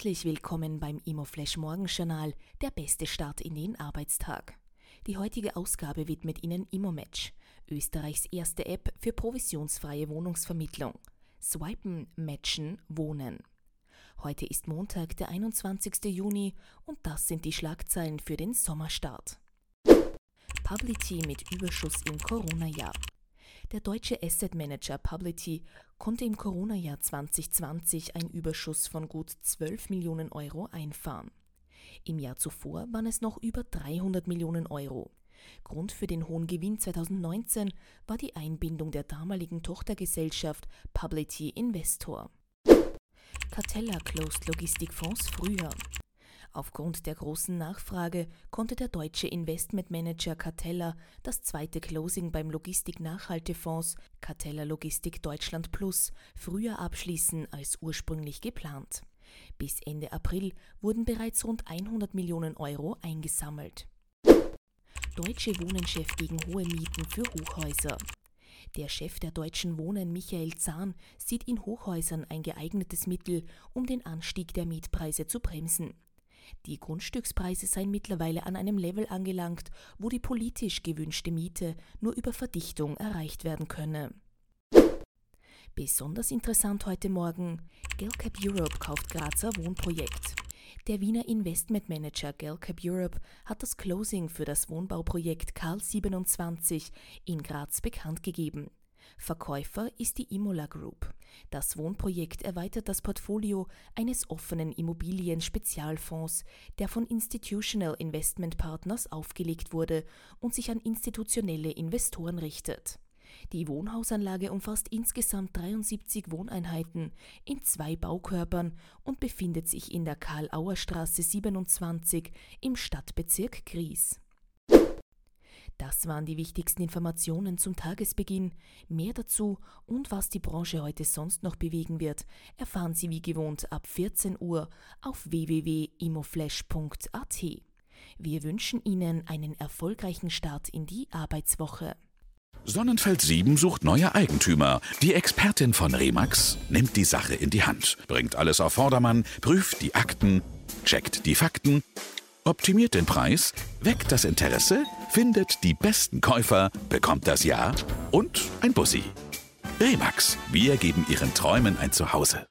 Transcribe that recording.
Herzlich willkommen beim ImmoFlash Morgenjournal, der beste Start in den Arbeitstag. Die heutige Ausgabe widmet Ihnen ImmoMatch, Österreichs erste App für provisionsfreie Wohnungsvermittlung. Swipen, Matchen, Wohnen. Heute ist Montag, der 21. Juni und das sind die Schlagzeilen für den Sommerstart. Publity mit Überschuss im Corona-Jahr. Der deutsche Asset Manager Publity konnte im Corona-Jahr 2020 einen Überschuss von gut 12 Millionen Euro einfahren. Im Jahr zuvor waren es noch über 300 Millionen Euro. Grund für den hohen Gewinn 2019 war die Einbindung der damaligen Tochtergesellschaft Publity Investor. Cartella closed Logistikfonds früher. Aufgrund der großen Nachfrage konnte der deutsche Investmentmanager Cartella das zweite Closing beim Logistik-Nachhaltefonds Cartella Logistik Deutschland Plus früher abschließen als ursprünglich geplant. Bis Ende April wurden bereits rund 100 Millionen Euro eingesammelt. Deutsche Wohnenchef gegen hohe Mieten für Hochhäuser. Der Chef der Deutschen Wohnen, Michael Zahn, sieht in Hochhäusern ein geeignetes Mittel, um den Anstieg der Mietpreise zu bremsen. Die Grundstückspreise seien mittlerweile an einem Level angelangt, wo die politisch gewünschte Miete nur über Verdichtung erreicht werden könne. Besonders interessant heute Morgen, Gelcap Europe kauft Grazer Wohnprojekt. Der Wiener Investmentmanager Gelcap Europe hat das Closing für das Wohnbauprojekt Karl 27 in Graz bekannt gegeben. Verkäufer ist die Imola Group. Das Wohnprojekt erweitert das Portfolio eines offenen Immobilien-Spezialfonds, der von Institutional Investment Partners aufgelegt wurde und sich an institutionelle Investoren richtet. Die Wohnhausanlage umfasst insgesamt 73 Wohneinheiten in zwei Baukörpern und befindet sich in der Karl-Auer-Straße 27 im Stadtbezirk Gries. Das waren die wichtigsten Informationen zum Tagesbeginn. Mehr dazu und was die Branche heute sonst noch bewegen wird, erfahren Sie wie gewohnt ab 14 Uhr auf www.imoflash.at. Wir wünschen Ihnen einen erfolgreichen Start in die Arbeitswoche. Sonnenfeld 7 sucht neue Eigentümer. Die Expertin von Remax nimmt die Sache in die Hand, bringt alles auf Vordermann, prüft die Akten, checkt die Fakten optimiert den Preis, weckt das Interesse, findet die besten Käufer, bekommt das Ja und ein Bussi. Remax, wir geben Ihren Träumen ein Zuhause.